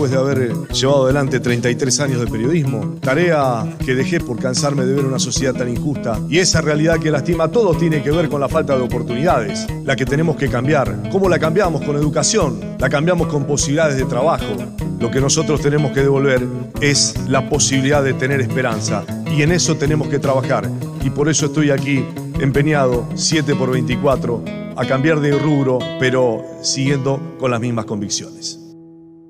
después de haber eh, llevado adelante 33 años de periodismo, tarea que dejé por cansarme de ver una sociedad tan injusta y esa realidad que lastima a todos tiene que ver con la falta de oportunidades, la que tenemos que cambiar. ¿Cómo la cambiamos? Con educación, la cambiamos con posibilidades de trabajo. Lo que nosotros tenemos que devolver es la posibilidad de tener esperanza y en eso tenemos que trabajar y por eso estoy aquí empeñado 7 por 24 a cambiar de rubro, pero siguiendo con las mismas convicciones.